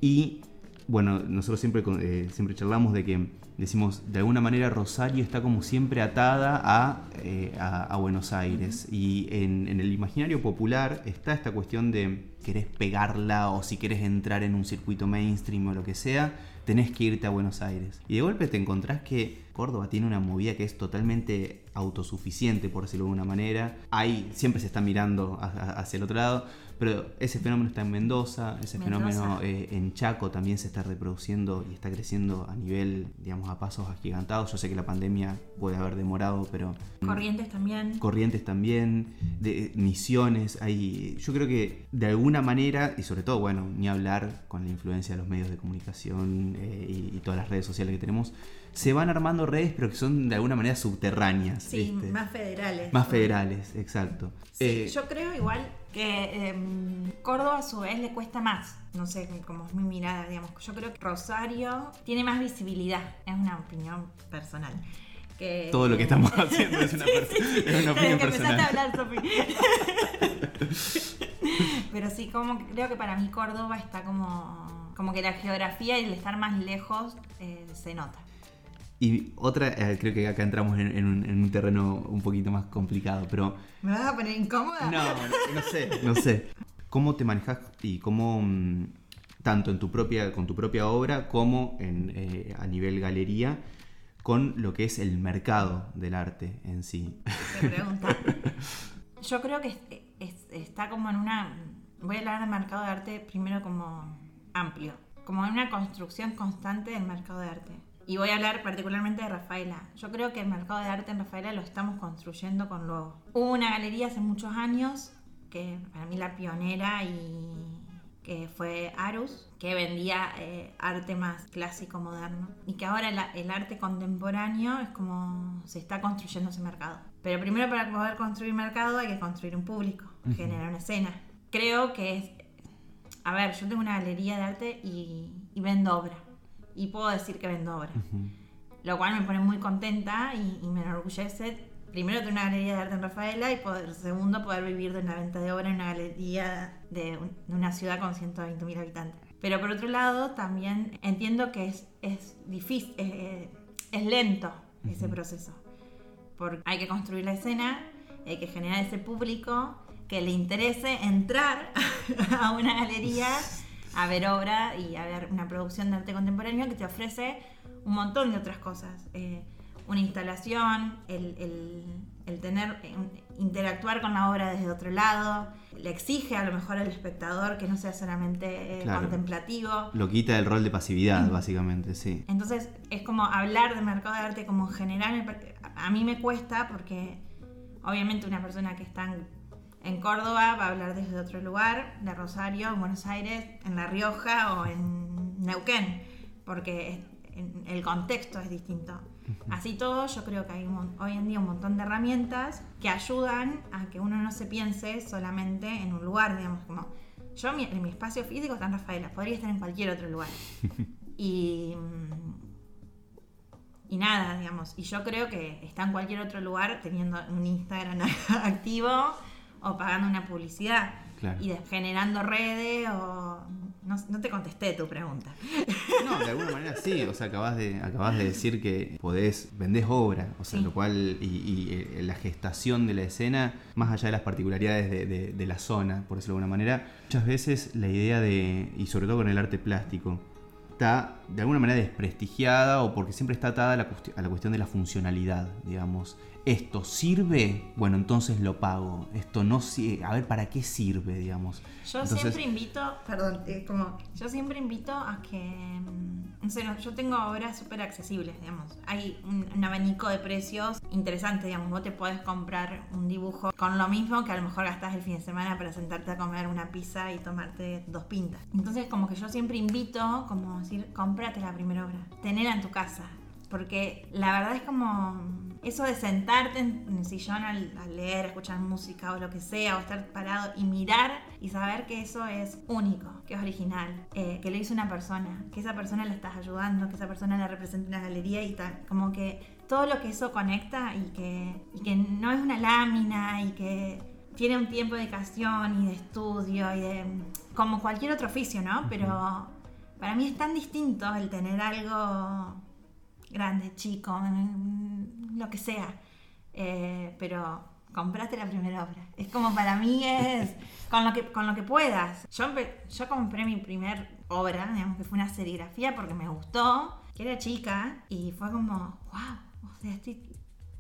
Y bueno, nosotros siempre, eh, siempre charlamos de que decimos, de alguna manera Rosario está como siempre atada a, eh, Buenos Aires. Y en, en, el imaginario popular está esta cuestión de querés pegarla o si querés entrar en un circuito mainstream o lo que sea, tenés que irte a Buenos Aires. Y de golpe te encontrás que Córdoba tiene una movida que es totalmente autosuficiente, por decirlo de alguna manera. Ahí siempre se está mirando hacia el otro lado, pero ese fenómeno está en Mendoza, ese fenómeno eh, en Chaco también se está reproduciendo y está creciendo a nivel, digamos, a pasos agigantados. Yo sé que la pandemia puede haber demorado, pero... Corrientes también. Corrientes también, de, misiones, hay, yo creo que de alguna manera, y sobre todo, bueno, ni hablar con la influencia de los medios de comunicación eh, y, y todas las redes sociales que tenemos, se van armando redes, pero que son de alguna manera subterráneas. Sí, más federales. Más federales, exacto. Eh, yo creo igual que em, Córdoba a su vez le cuesta más. No sé, como es mi mirada, digamos. Yo creo que Rosario tiene más visibilidad. Es una opinión personal. Que, Todo lo que estamos haciendo es una, es una opinión que personal. A hablar, Pero sí, como creo que para mí Córdoba está como, como que la geografía y el estar más lejos eh, se nota. Y otra, eh, creo que acá entramos en, un, terreno un poquito más complicado, pero... ¿Me vas a poner incómoda? No, no, sé, no sé. ¿Cómo te manejas y cómo, mm, tanto en tu propia, con tu propia obra como en, eh, a nivel galería, con lo que es el mercado del arte en sí. Te pregunta. Yo creo que está como en una... Voy a hablar del mercado de arte primero como amplio, como en una construcción constante del mercado de arte. Y voy a hablar particularmente de Rafaela. Yo creo que el mercado de arte en Rafaela lo estamos construyendo con luego. Hubo una galería hace muchos años, que para mí la pionera y que fue Arus, que vendía eh, arte más clásico, moderno. Y que ahora el arte contemporáneo es como se está construyendo ese mercado. Pero primero para poder construir mercado hay que construir un público, generar una escena. Creo que es... A ver, yo tengo una galería de arte y, y vendo obra y puedo decir que vendo obra. Lo cual me pone muy contenta y, me enorgullece. Primero, tener una galería de arte en Rafaela y poder, segundo, poder vivir de una venta de obra en una galería de, una ciudad con 120.000 habitantes. Pero por otro lado, también entiendo que es, es difícil, es, es lento ese proceso. Porque hay que construir la escena, hay que generar ese público que le interese entrar a una galería a ver obra y a ver una producción de arte contemporáneo que te ofrece un montón de otras cosas. Eh, una instalación, el, tener, eh, interactuar con la obra desde otro lado, le exige a lo mejor al espectador que no sea solamente eh, contemplativo. Lo quita del rol de pasividad, básicamente, sí. Entonces es como hablar de mercado de arte como general, a mí me cuesta porque obviamente una persona que está en en Córdoba va a hablar desde otro lugar, de Rosario, en Buenos Aires, en La Rioja o en Neuquén, porque el contexto es distinto. Así todo, yo creo que hay hoy en día un montón de herramientas que ayudan a que uno no se piense solamente en un lugar, digamos, como yo en mi espacio físico está en Rafaela, podría estar en cualquier otro lugar. Y, y nada, digamos, y yo creo que está en cualquier otro lugar teniendo un Instagram activo o pagando una publicidad y generando redes o no, te contesté tu pregunta. No, de alguna manera sí, o sea, acabas de, acabas de decir que podés, vendés obra, o sea, lo cual, y, eh, la gestación de la escena, más allá de las particularidades de, de, la zona, por decirlo de alguna manera, muchas veces la idea de, y sobre todo con el arte plástico, está de alguna manera desprestigiada o porque siempre está atada a la, a la cuestión de la funcionalidad, digamos esto sirve, bueno, entonces lo pago. Esto no sirve, a ver, ¿para qué sirve, digamos? Yo siempre invito, perdón, como, yo siempre invito a que, mm, no sé, yo tengo obras súper accesibles, digamos. Hay un, abanico de precios interesante, digamos. Vos te podés comprar un dibujo con lo mismo que a lo mejor gastás el fin de semana para sentarte a comer una pizza y tomarte dos pintas. Entonces, como que yo siempre invito, como decir, cómprate la primera obra, tenela en tu casa. Porque la verdad es como eso de sentarte en el sillón al, leer, escuchar música o lo que sea, o estar parado y mirar y saber que eso es único, que es original, eh, que lo hizo una persona, que esa persona la estás ayudando, que esa persona la representa en una galería y tal. Como que todo lo que eso conecta y que, y que no es una lámina y que tiene un tiempo de dedicación y de estudio y de. como cualquier otro oficio, ¿no? Pero para mí es tan distinto el tener algo grande, chico, lo que sea. Eh, pero compraste la primera obra. Es como para mí es con lo que, con lo que puedas. Yo, yo compré mi primer obra, digamos que fue una serigrafía porque me gustó, que era chica, y fue como, wow, o sea, estoy...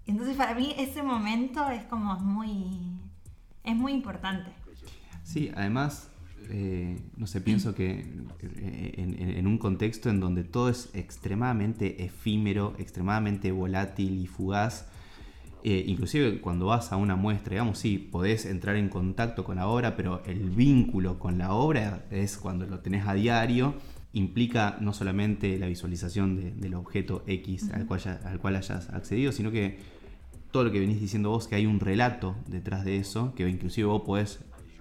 Entonces para mí ese momento es como muy, es muy importante. Sí, además eh, no sé, pienso que eh, en, un contexto en donde todo es extremadamente efímero, extremadamente volátil y fugaz, eh, inclusive cuando vas a una muestra, digamos, sí, podés entrar en contacto con la obra, pero el vínculo con la obra es cuando lo tenés a diario, implica no solamente la visualización del objeto X al, cual al cual hayas accedido, sino que todo lo que venís diciendo vos, que hay un relato detrás de eso, que inclusive vos podés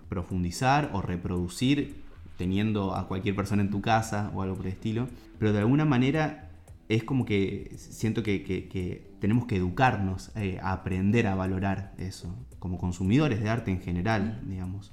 profundizar o reproducir teniendo a cualquier persona en tu casa o algo por el estilo, pero de alguna manera es como que siento que, tenemos que educarnos eh, a aprender a valorar eso, como consumidores de arte en general, digamos.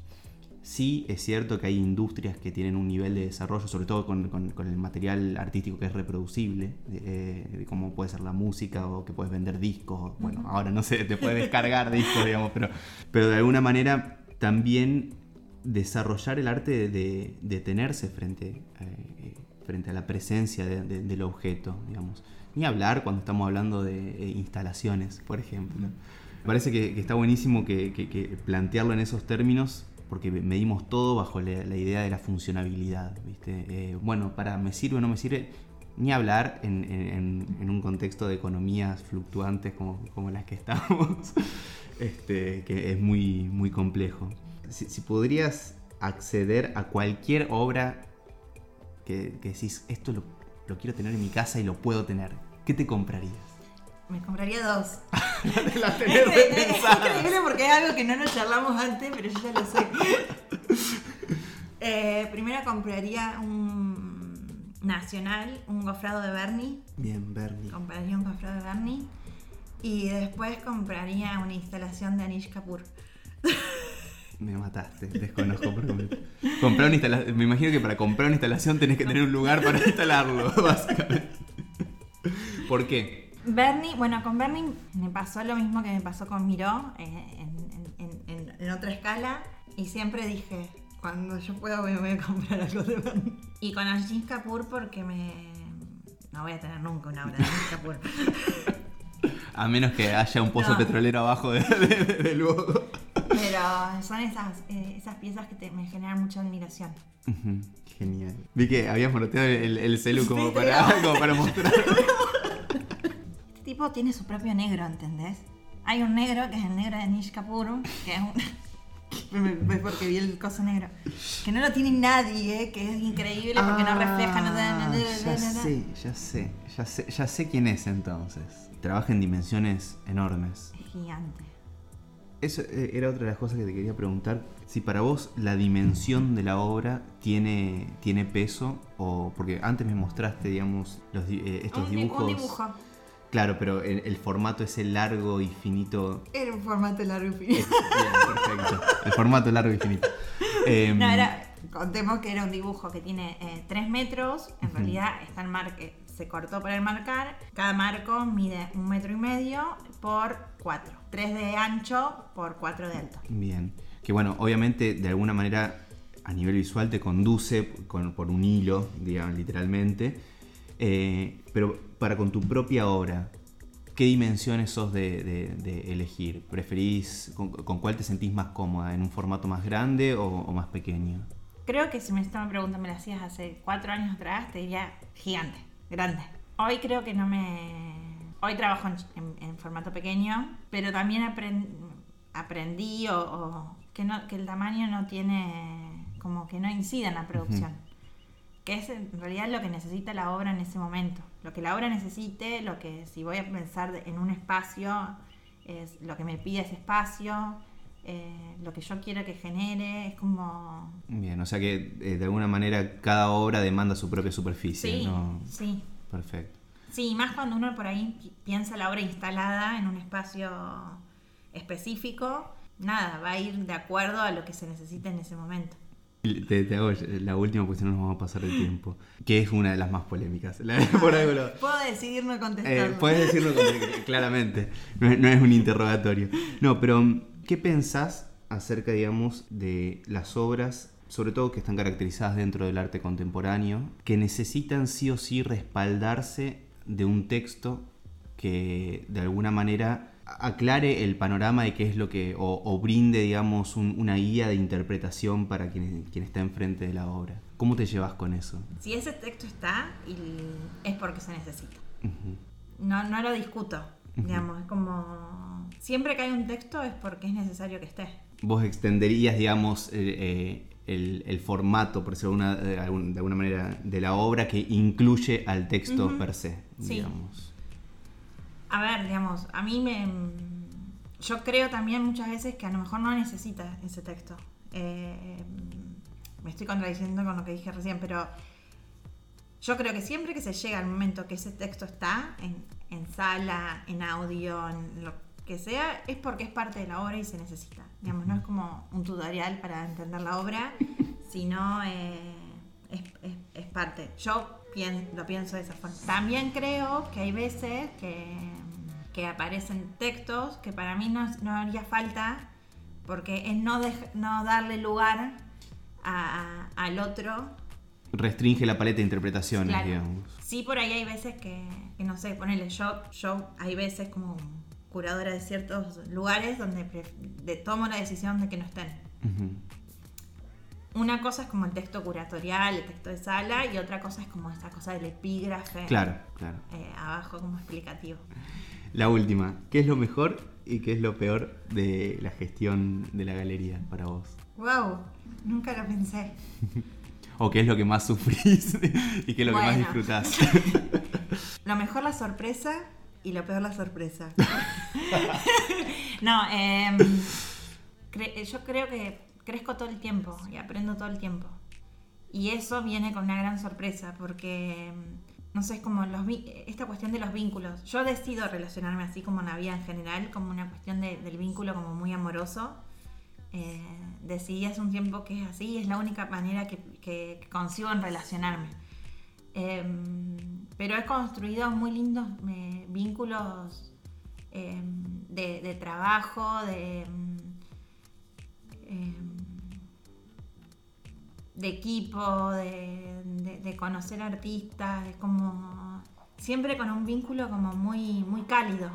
Sí es cierto que hay industrias que tienen un nivel de desarrollo, sobre todo con, el material artístico que es reproducible, eh, como puede ser la música o que puedes vender discos. Bueno, ahora no sé, te puedes descargar discos, digamos, pero, pero de alguna manera también desarrollar el arte de detenerse frente, eh, frente a la presencia del objeto, digamos. Ni hablar cuando estamos hablando de eh, instalaciones, por ejemplo. Me parece que, está buenísimo que, plantearlo en esos términos porque medimos todo bajo la, idea de la funcionabilidad. ¿viste? Eh, bueno, para me sirve o no me sirve, ni hablar en, un contexto de economías fluctuantes como, como las que estamos, este, que es muy, muy complejo. Si, podrías acceder a cualquier obra que, decís, esto lo, lo, quiero tener en mi casa y lo puedo tener, ¿qué te comprarías? Me compraría dos. la tenés es, increíble porque es algo que no nos charlamos antes, pero yo ya lo sé. Eh, primero compraría un nacional, un gofrado de Bernie. Bien, Bernie. Compraría un gofrado de Bernie. Y después compraría una instalación de Anish Kapoor. Me mataste, desconozco por completo. Comprar una instalación. Me imagino que para comprar una instalación tenés que tener un lugar para instalarlo, básicamente. ¿Por qué? Bernie, bueno, con Bernie me pasó lo mismo que me pasó con Miró eh, en otra escala. Y siempre dije, cuando yo pueda voy, a comprar algo de Bernie. Y con Ajit Kapoor porque me... No voy a tener nunca una obra de Ajit Kapoor. A menos que haya un pozo petrolero abajo de, luego. Pero son esas, eh, esas piezas que me generan mucha admiración. Genial. Vi que habías moroteado el, el celu como, para, como para mostrar. Este tipo tiene su propio negro, ¿entendés? Hay un negro que es el negro de Nish Kapoor, que es un, es porque vi el coso negro. Que no lo tiene nadie, que es increíble porque no refleja nada. Ah, ya sé, ya sé, ya sé, ya sé quién es entonces. Trabaja en dimensiones enormes. Es gigante. Eso eh, era otra de las cosas que te quería preguntar. Si para vos la dimensión de la obra tiene, tiene peso, o porque antes me mostraste, digamos, los, eh, estos dibujos. Un dibujo. Claro, pero el, formato ese largo y finito. Era un formato largo y finito. perfecto. El formato largo y finito. Em, no, era. Contemos que era un dibujo que tiene 3 eh, metros. En realidad está el marque, se cortó para el marcar. Cada marco mide un metro y medio por 4. 3 de ancho por 4 de alto. Bien. Que bueno, obviamente de alguna manera a nivel visual te conduce por un hilo, digamos, literalmente. Eh, pero para con tu propia obra, ¿qué dimensiones sos de, elegir? ¿Preferís, con, cuál te sentís más cómoda? ¿En un formato más grande o, más pequeño? Creo que si me esta pregunta me la hacías hace cuatro años atrás, te diría gigante, grande. Hoy creo que no me... Hoy trabajo en, formato pequeño, pero también aprendí o, que, no, que el tamaño no tiene, como que no incide en la producción que es en realidad lo que necesita la obra en ese momento. Lo que la obra necesite, lo que si voy a pensar en un espacio, es lo que me pide ese espacio, eh, lo que yo quiero que genere, es como... Bien, o sea que eh, de alguna manera cada obra demanda su propia superficie. Sí, sí. Perfecto. Sí, más cuando uno por ahí piensa la obra instalada en un espacio específico, nada, va a ir de acuerdo a lo que se necesita en ese momento. Te, hago la última porque si no nos vamos a pasar el tiempo. Que es una de las más polémicas. Puedo decidir no contestar. Eh, puedes decirlo claramente. No, es un interrogatorio. No, pero ¿qué pensás acerca, digamos, de las obras, sobre todo que están caracterizadas dentro del arte contemporáneo, que necesitan sí o sí respaldarse de un texto que de alguna manera aclare el panorama de qué es lo que, o, brinde, digamos, una guía de interpretación para quien, quien está enfrente de la obra. ¿Cómo te llevas con eso? Si ese texto está, es porque se necesita. no, no lo discuto, digamos, es como... Siempre que hay un texto es porque es necesario que esté. Vos extenderías, digamos, eh, eh, el, formato, por decirlo de, alguna manera, de la obra que incluye al texto per se, digamos. A ver, digamos, a mí me... Yo creo también muchas veces que a lo mejor no necesita ese texto. Eh, me estoy contradiciendo con lo que dije recién, pero yo creo que siempre que se llega al momento que ese texto está en, sala, en audio, en lo que sea, es porque es parte de la obra y se necesita. Digamos, no es como un tutorial para entender la obra, sino eh, es, parte. Yo lo pienso de esa forma. También creo que hay veces que que aparecen textos que para mí no, no haría falta porque es no, no darle lugar al otro restringe la paleta de interpretaciones, Claro. digamos. Sí, por ahí hay veces que, que no sé, ponele yo, yo hay veces como curadora de ciertos lugares donde de- tomo la decisión de que no estén. Ujú. Una cosa es como el texto curatorial, el texto de sala, y otra cosa es como esa cosa del epígrafe Claro, claro. eh, abajo como explicativo. La última, ¿qué es lo mejor y qué es lo peor de la gestión de la galería para vos? ¡Wow! Nunca lo pensé. ¿O qué es lo que más sufrís y qué es lo que más disfrutás? Lo mejor la sorpresa y lo peor la sorpresa. no, cre- yo creo que crezco todo el tiempo y aprendo todo el tiempo. Y eso viene con una gran sorpresa porque, em, no sé, es como los, esta cuestión de los vínculos. Yo decido relacionarme así como en la vida en general, como una cuestión de- del vínculo como muy amoroso. Eh, decidí hace un tiempo que es así y es la única manera que, que- consigo en relacionarme. Em, pero he construido muy lindos eh, vínculos em, de, trabajo, de, em, em, de equipo, de, de- conocer artistas, es como siempre con un vínculo como muy, muy cálido.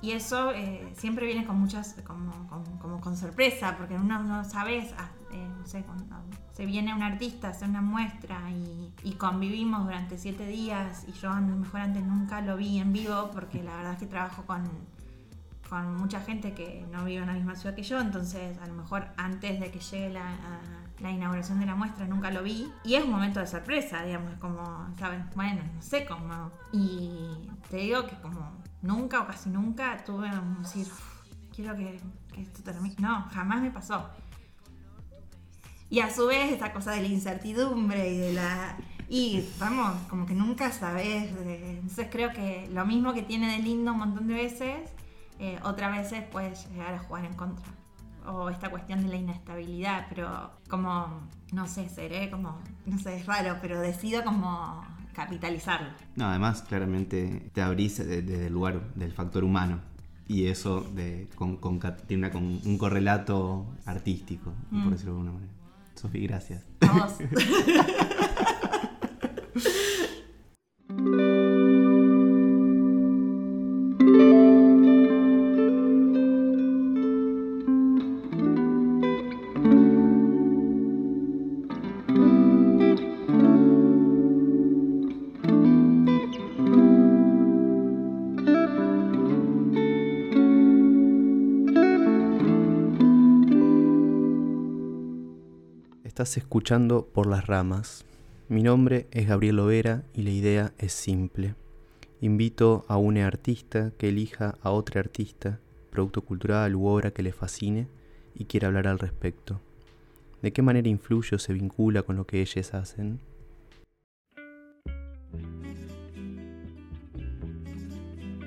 Y eso eh, siempre viene con muchas, como, con- como con sorpresa, porque uno no sabes, ah, eh, no sé, cuando se viene un artista a hacer una muestra y, y convivimos durante siete días y yo mejor antes nunca lo vi en vivo, porque la verdad es que trabajo con, con mucha gente que no vive en la misma ciudad que yo, entonces a lo mejor antes de que llegue la, la inauguración de la muestra nunca lo vi. Y es un momento de sorpresa, digamos, como, ¿saben? Bueno, no sé cómo. Y te digo que como nunca o casi nunca tuve un decir, "Uf, quiero que, que esto termine. No, jamás me pasó. Y a su vez esa cosa de la incertidumbre y de la... Y vamos, como que nunca sabes. Entonces creo que lo mismo que tiene de lindo un montón de veces, eh, otras veces puedes llegar a jugar en contra. O esta cuestión de la inestabilidad, pero como, no sé, seré como, no sé, es raro, pero decido como capitalizarlo. No, además, claramente te abrís de- desde el lugar del factor humano. Y eso de, con, con- tiene una- con un correlato artístico, Mm. por decirlo de alguna manera. Sofi, gracias. A vos. Estás escuchando Por las Ramas. Mi nombre es Gabriel Lovera y la idea es simple. Invito a un artista que elija a otro artista, producto cultural u obra que le fascine y quiera hablar al respecto. ¿De qué manera influye o se vincula con lo que ellos hacen?